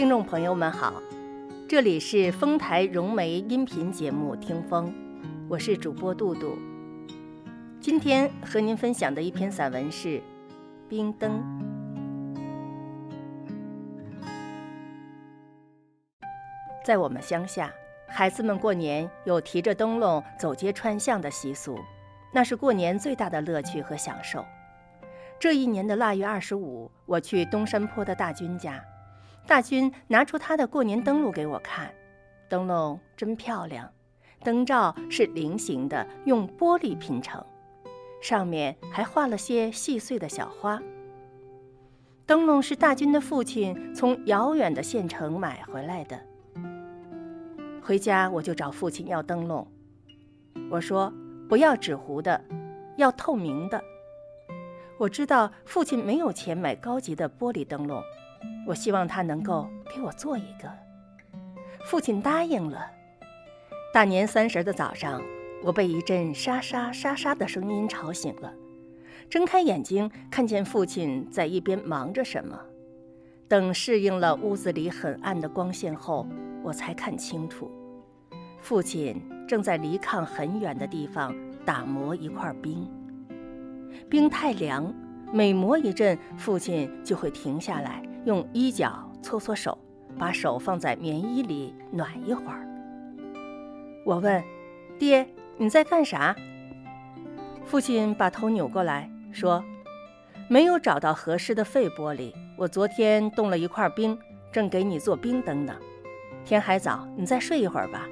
听众朋友们好，这里是丰台融媒音频节目《听风》，我是主播杜杜。今天和您分享的一篇散文是《冰灯》。在我们乡下，孩子们过年有提着灯笼走街串巷的习俗，那是过年最大的乐趣和享受。这一年的腊月二十五，我去东山坡的大军家。大军拿出他的过年灯笼给我看，灯笼真漂亮，灯罩是菱形的，用玻璃拼成，上面还画了些细碎的小花。灯笼是大军的父亲从遥远的县城买回来的。回家我就找父亲要灯笼，我说不要纸糊的，要透明的。我知道父亲没有钱买高级的玻璃灯笼。我希望他能够给我做一个。父亲答应了。大年三十的早上，我被一阵沙沙沙沙的声音吵醒了。睁开眼睛，看见父亲在一边忙着什么。等适应了屋子里很暗的光线后，我才看清楚，父亲正在离炕很远的地方打磨一块冰。冰太凉，每磨一阵，父亲就会停下来。用衣角搓搓手，把手放在棉衣里暖一会儿。我问：“爹，你在干啥？”父亲把头扭过来说：“没有找到合适的废玻璃，我昨天冻了一块冰，正给你做冰灯呢。天还早，你再睡一会儿吧。”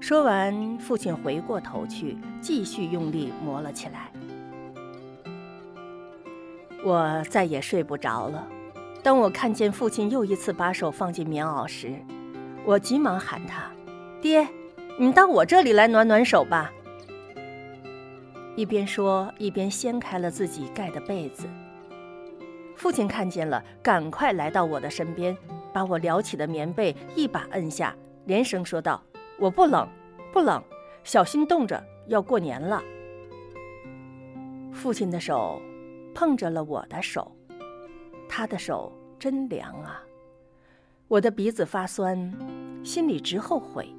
说完，父亲回过头去，继续用力磨了起来。我再也睡不着了。当我看见父亲又一次把手放进棉袄时，我急忙喊他：“爹，你到我这里来暖暖手吧。”一边说，一边掀开了自己盖的被子。父亲看见了，赶快来到我的身边，把我撩起的棉被一把摁下，连声说道：“我不冷，不冷，小心冻着，要过年了。”父亲的手碰着了我的手。他的手真凉啊！我的鼻子发酸，心里直后悔，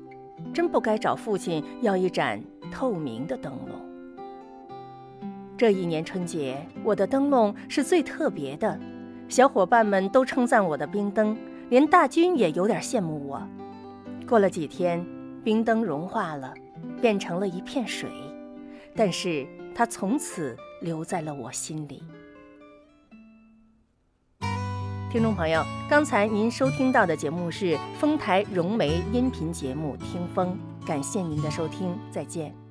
真不该找父亲要一盏透明的灯笼。这一年春节，我的灯笼是最特别的，小伙伴们都称赞我的冰灯，连大军也有点羡慕我。过了几天，冰灯融化了，变成了一片水，但是它从此留在了我心里。听众朋友，刚才您收听到的节目是丰台融媒音频节目《听风》，感谢您的收听，再见。